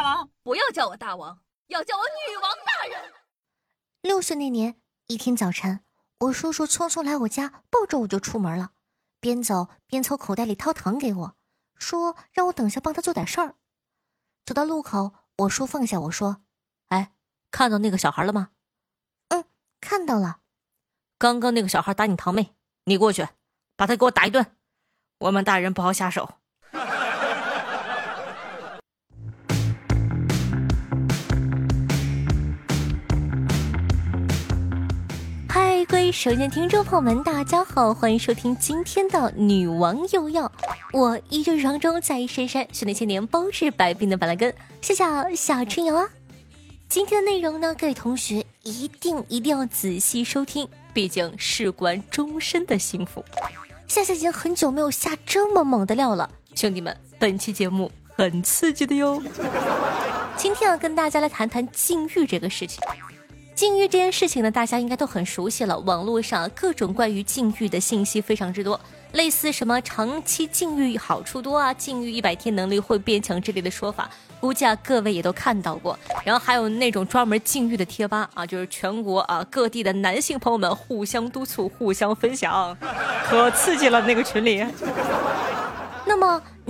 大王，不要叫我大王，要叫我女王大人。六岁那年一天早晨，我叔叔匆匆来我家，抱着我就出门了，边走边从口袋里掏糖给我，说让我等下帮他做点事儿。走到路口，我叔放下我说：“哎，看到那个小孩了吗？”“嗯，看到了。”“刚刚那个小孩打你堂妹，你过去把他给我打一顿。我们大人不好下手。”首先听众朋友们，大家好，欢迎收听今天的女王又要。我依旧是常中在深山训练千年包治百病的板蓝根，谢谢小春游啊。今天的内容呢，各位同学一定一定要仔细收听，毕竟事关终身的幸福。夏夏已经很久没有下这么猛的料了，兄弟们，本期节目很刺激的哟。今天要跟大家来谈谈禁欲这个事情。禁欲这件事情呢，大家应该都很熟悉了。网络上各种关于禁欲的信息非常之多，类似什么长期禁欲好处多啊，禁欲一百天能力会变强之类的说法，估计啊各位也都看到过。然后还有那种专门禁欲的贴吧啊，就是全国啊各地的男性朋友们互相督促、互相分享，可刺激了那个群里。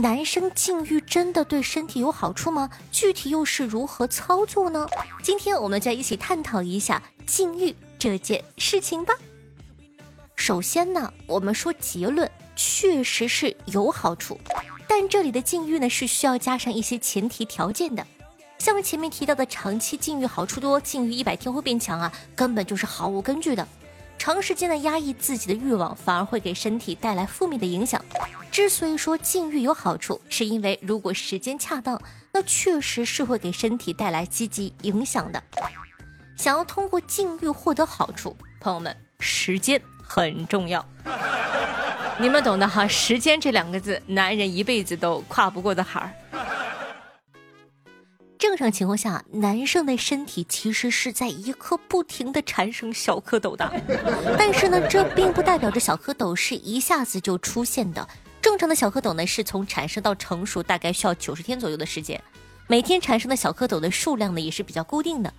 男生禁欲真的对身体有好处吗？具体又是如何操作呢？今天我们就一起探讨一下禁欲这件事情吧。首先呢，我们说结论，确实是有好处，但这里的禁欲呢是需要加上一些前提条件的，像前面提到的长期禁欲好处多，禁欲一百天会变强啊，根本就是毫无根据的。长时间的压抑自己的欲望，反而会给身体带来负面的影响。之所以说禁欲有好处，是因为如果时间恰当，那确实是会给身体带来积极影响的。想要通过禁欲获得好处，朋友们，时间很重要，你们懂的哈。时间这两个字，男人一辈子都跨不过的坎儿。正常情况下，男生的身体其实是在一刻不停的产生小蝌蚪的，但是呢，这并不代表着小蝌蚪是一下子就出现的。正常的小蝌蚪呢，是从产生到成熟大概需要九十天左右的时间。每天产生的小蝌蚪的数量呢，也是比较固定的。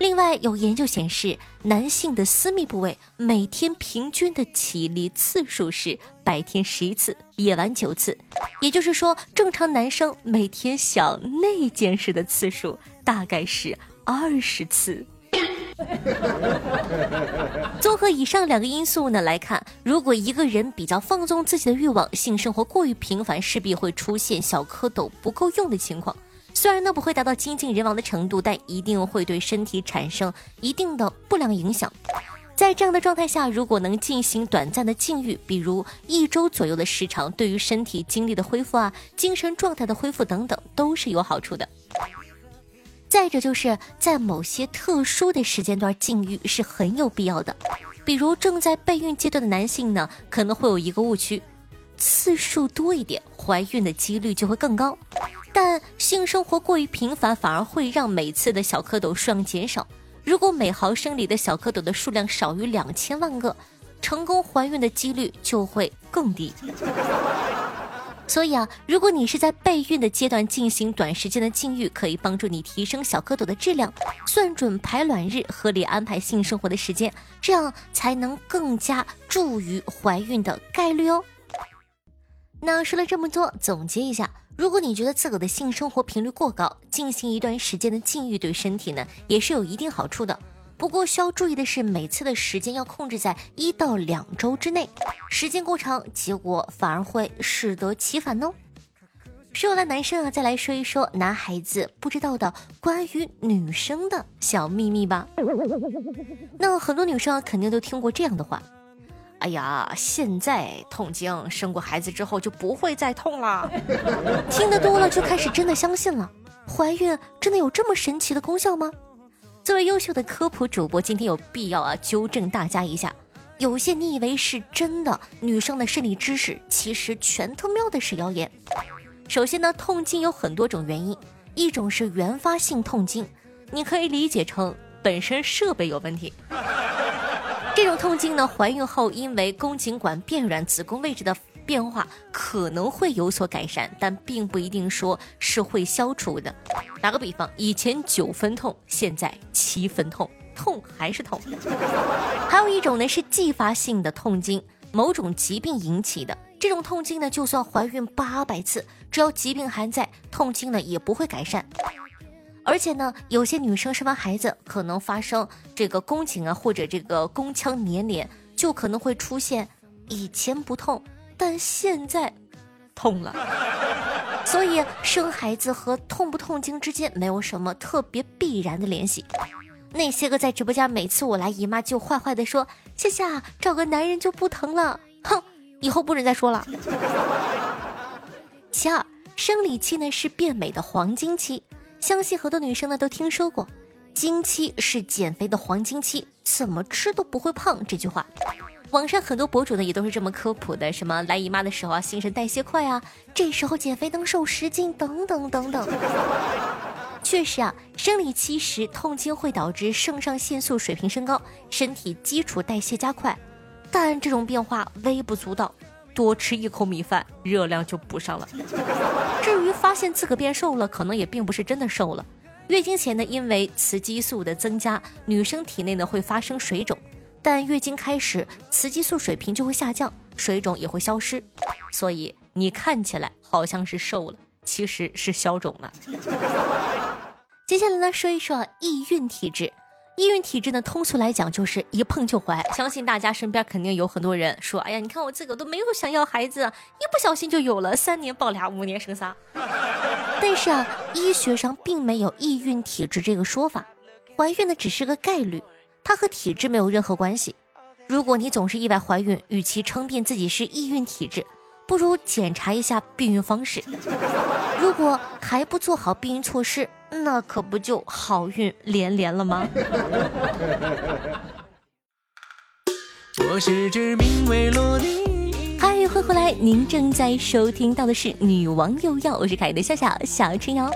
另外，有研究显示，男性的私密部位每天平均的起立次数是白天十一次，夜晚九次。也就是说，正常男生每天想那件事的次数大概是二十次。综合以上两个因素呢来看，如果一个人比较放纵自己的欲望，性生活过于频繁，势必会出现小蝌蚪不够用的情况。虽然呢不会达到精尽人亡的程度，但一定会对身体产生一定的不良影响。在这样的状态下，如果能进行短暂的禁欲，比如一周左右的时长，对于身体精力的恢复啊、精神状态的恢复等等，都是有好处的。再者就是在某些特殊的时间段禁欲是很有必要的，比如正在备孕阶段的男性呢，可能会有一个误区，次数多一点，怀孕的几率就会更高。但性生活过于频繁，反而会让每次的小蝌蚪数量减少。如果每毫升里的小蝌蚪的数量少于两千万个，成功怀孕的几率就会更低。所以啊，如果你是在备孕的阶段进行短时间的禁欲，可以帮助你提升小蝌蚪的质量，算准排卵日，合理安排性生活的时间，这样才能更加助于怀孕的概率哦。那说了这么多，总结一下。如果你觉得自个的性生活频率过高，进行一段时间的禁欲对身体呢也是有一定好处的。不过需要注意的是，每次的时间要控制在一到两周之内，时间过长，结果反而会适得其反哦。说完了男生啊，再来说一说男孩子不知道的关于女生的小秘密吧。那很多女生啊肯定都听过这样的话。哎呀，现在痛经，生过孩子之后就不会再痛了。听得多了就开始真的相信了，怀孕真的有这么神奇的功效吗？作为优秀的科普主播，今天有必要啊纠正大家一下，有些你以为是真的女生的生理知识，其实全他喵的是谣言。首先呢，痛经有很多种原因，一种是原发性痛经，你可以理解成本身设备有问题。这种痛经呢，怀孕后因为宫颈管变软，子宫位置的变化可能会有所改善，但并不一定说是会消除的。打个比方，以前九分痛，现在七分痛，痛还是痛。还有一种呢是继发性的痛经，某种疾病引起的。这种痛经呢，就算怀孕八百次，只要疾病还在，痛经呢也不会改善。而且呢，有些女生生完孩子可能发生这个宫颈啊，或者这个宫腔粘连，就可能会出现以前不痛，但现在痛了。所以生孩子和痛不痛经之间没有什么特别必然的联系。那些个在直播间每次我来姨妈就坏坏的说：“夏夏找个男人就不疼了。”哼，以后不准再说了。其二，生理期呢是变美的黄金期。相信很多女生呢都听说过，经期是减肥的黄金期，怎么吃都不会胖这句话。网上很多博主呢也都是这么科普的，什么来姨妈的时候啊，新陈代谢快啊，这时候减肥能瘦十斤等等等等。确实啊，生理期时痛经会导致肾上腺素水平升高，身体基础代谢加快，但这种变化微不足道。多吃一口米饭，热量就补上了。至于发现自个变瘦了，可能也并不是真的瘦了。月经前呢，因为雌激素的增加，女生体内呢会发生水肿，但月经开始，雌激素水平就会下降，水肿也会消失。所以你看起来好像是瘦了，其实是消肿了。接下来呢，说一说易孕体质。易孕体质呢，通俗来讲就是一碰就怀。相信大家身边肯定有很多人说：“哎呀，你看我自个都没有想要孩子，一不小心就有了，三年抱俩，五年生仨。”但是啊，医学上并没有易孕体质这个说法，怀孕呢只是个概率，它和体质没有任何关系。如果你总是意外怀孕，与其称辩自己是易孕体质，不如检查一下避孕方式。如果还不做好避孕措施，那可不就好运连连了吗？我是只名为。嗨，欢迎回来！您正在收听到的是《女王有药》，我是凯的笑笑小春瑶。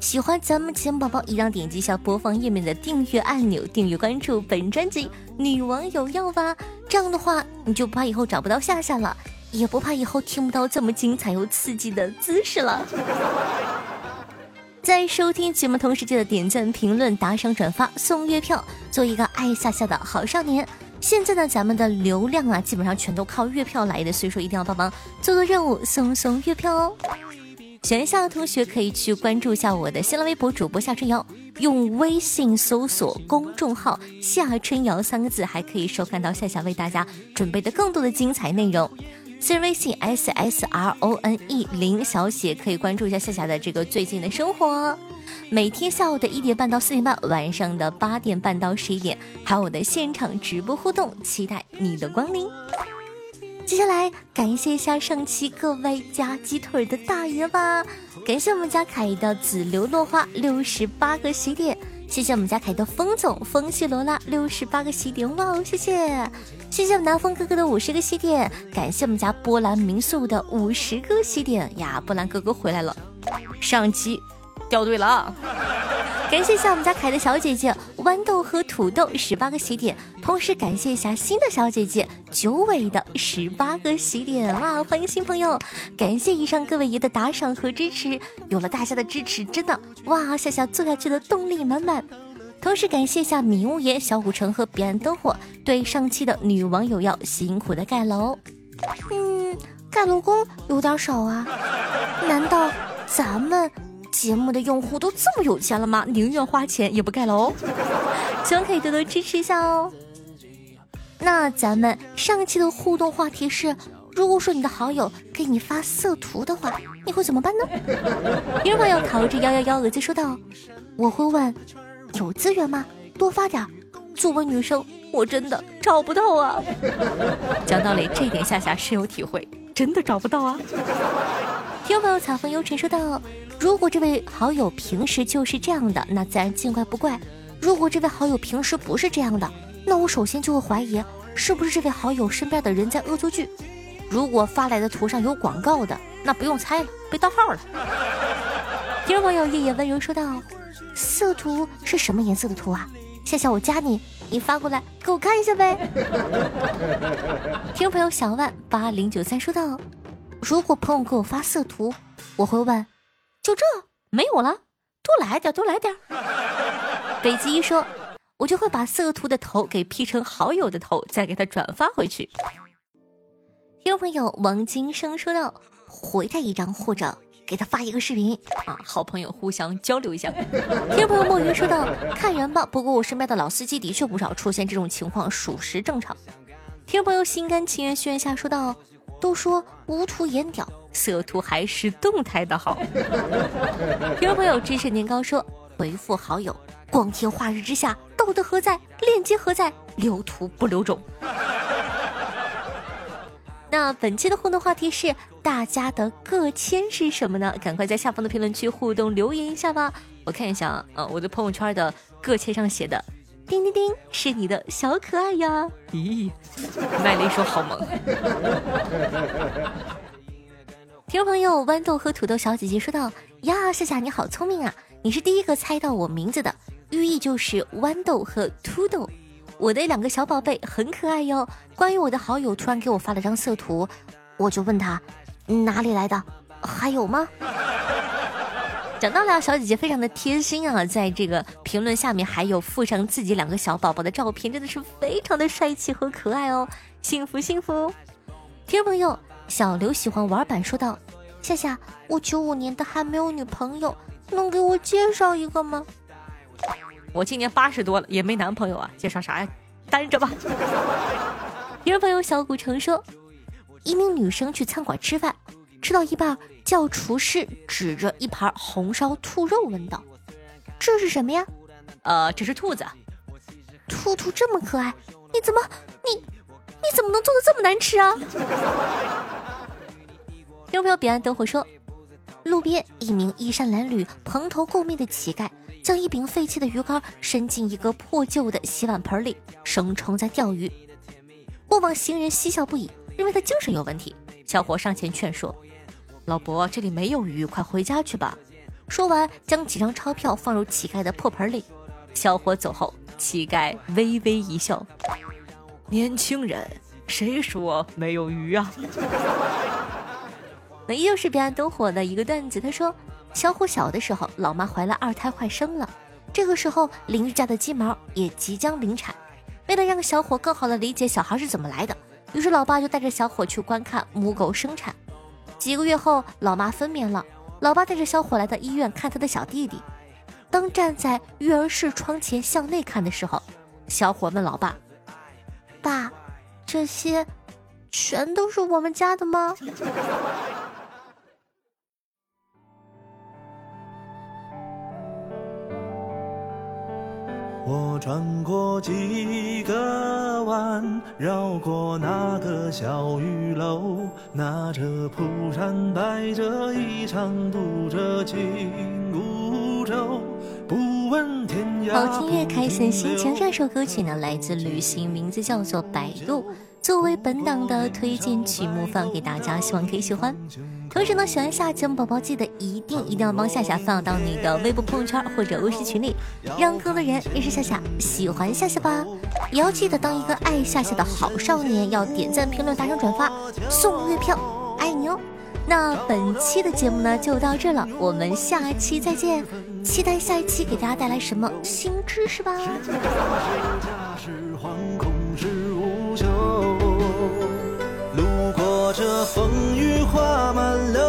喜欢咱们节目宝宝，一定要点击一下播放页面的订阅按钮，订阅关注本专辑《女王有药》吧。这样的话，你就不怕以后找不到夏夏了，也不怕以后听不到这么精彩又刺激的姿势了。在收听节目同时，记得点赞、评论、打赏、转发、送月票，做一个爱夏夏的好少年。现在呢，咱们的流量啊，基本上全都靠月票来的，所以说一定要帮忙做做任务，送送月票哦。喜欢夏的同学可以去关注一下我的新浪微博主播夏春瑶，用微信搜索公众号“夏春瑶”三个字，还可以收看到夏夏为大家准备的更多的精彩内容。私人微信 s s r o n e 零小写可以关注一下夏夏的这个最近的生活，每天下午的一点半到四点半，晚上的八点半到十一点，还有我的现场直播互动，期待你的光临。接下来感谢一下上期各位加鸡腿的大爷吧，感谢我们家凯的紫流落花六十八个喜点。谢谢我们家凯的风总风系罗拉六十八个喜点哇哦，谢谢谢谢我们南风哥哥的五十个喜点，感谢我们家波兰民宿的五十个喜点呀，波兰哥哥回来了，上期掉队了。感谢一下我们家凯的小姐姐豌豆和土豆十八个喜点，同时感谢一下新的小姐姐九尾的十八个喜点哇！欢迎新朋友，感谢以上各位爷的打赏和支持，有了大家的支持，真的哇，夏夏做下去的动力满满。同时感谢一下米雾爷、小古城和彼岸灯火对上期的女网友要辛苦的盖楼，嗯，盖楼工有点少啊，难道咱们？节目的用户都这么有钱了吗？宁愿花钱也不盖楼，希望可以多多支持一下哦。那咱们上期的互动话题是：如果说你的好友给你发色图的话，你会怎么办呢？有朋友逃着幺幺幺，耳机说道：“我会问，有资源吗？多发点。作为女生，我真的找不到啊。讲道理，这点夏夏深有体会，真的找不到啊。听朋友草风幽沉说道。如果这位好友平时就是这样的，那自然见怪不怪。如果这位好友平时不是这样的，那我首先就会怀疑是不是这位好友身边的人在恶作剧。如果发来的图上有广告的，那不用猜了，被盗号了。听众朋友夜夜温柔说道：“色图是什么颜色的图啊？夏夏，我加你，你发过来给我看一下呗。”听众朋友小万八零九三说道：“如果朋友给我发色图，我会问：就这没有了，多来点，多来点。北极一说，我就会把色图的头给 P 成好友的头，再给他转发回去。听众朋友王金生说道：回他一张或者。给他发一个视频啊，好朋友互相交流一下。听众朋友墨鱼说道：“看人吧，不过我身边的老司机的确不少，出现这种情况属实正常。”听众朋友心甘情愿宣下说道：“都说无图颜屌，色图还是动态的好。”听众朋友知识年糕说：“回复好友，光天化日之下，道德何在？链接何在？留图不留种。”那本期的互动话题是大家的个签是什么呢？赶快在下方的评论区互动留言一下吧！我看一下啊，我的朋友圈的个签上写的“叮叮叮”是你的小可爱呀！咦，卖了一手好萌。听众朋友豌豆和土豆小姐姐说道：“呀，夏夏你好聪明啊！你是第一个猜到我名字的，寓意就是豌豆和土豆。”我的两个小宝贝很可爱哟。关于我的好友突然给我发了张色图，我就问他哪里来的，还有吗？讲到了，小姐姐非常的贴心啊，在这个评论下面还有附上自己两个小宝宝的照片，真的是非常的帅气和可爱哦，幸福幸福。听众朋友小刘喜欢玩板说道：夏夏，我九五年的还没有女朋友，能给我介绍一个吗？我今年八十多了，也没男朋友啊，介绍啥呀？单着吧。一位朋友小古城说，一名女生去餐馆吃饭，吃到一半，叫厨师指着一盘红烧兔肉问道：“这是什么呀？”“呃，这是兔子。”“兔兔这么可爱，你怎么你你怎么能做的这么难吃啊？” 听众朋友彼岸灯火说，路边一名衣衫褴褛、蓬头垢面的乞丐。将一柄废弃的鱼竿伸进一个破旧的洗碗盆里，声称在钓鱼。过往行人嬉笑不已，认为他精神有问题。小伙上前劝说：“老伯，这里没有鱼，快回家去吧。”说完，将几张钞票放入乞丐的破盆里。小伙走后，乞丐微微一笑：“年轻人，谁说没有鱼啊？” 那又是彼岸灯火的一个段子。他说。小虎小的时候，老妈怀了二胎，快生了。这个时候，邻居家的鸡毛也即将临产。为了让小伙更好的理解小孩是怎么来的，于是老爸就带着小伙去观看母狗生产。几个月后，老妈分娩了，老爸带着小伙来到医院看他的小弟弟。当站在育儿室窗前向内看的时候，小伙问老爸：“爸，这些全都是我们家的吗？”我转过几个弯，绕过那个小雨楼，拿着蒲扇，摆着一场读着紧箍咒。不问天涯。好听也开心心情，这首歌曲呢来自旅行，名字叫做《摆渡》。作为本档的推荐曲目放给大家，希望可以喜欢。同时呢，喜欢夏节目宝宝记得一定一定要帮夏夏放到你的微博朋友圈或者微信群里，让更多人认识夏夏，喜欢夏夏吧。也要记得当一个爱夏夏的好少年，要点赞、评论、打赏、转发，送月票，爱你哦。那本期的节目呢就到这了，我们下期再见，期待下一期给大家带来什么新知识吧。这风雨花满了，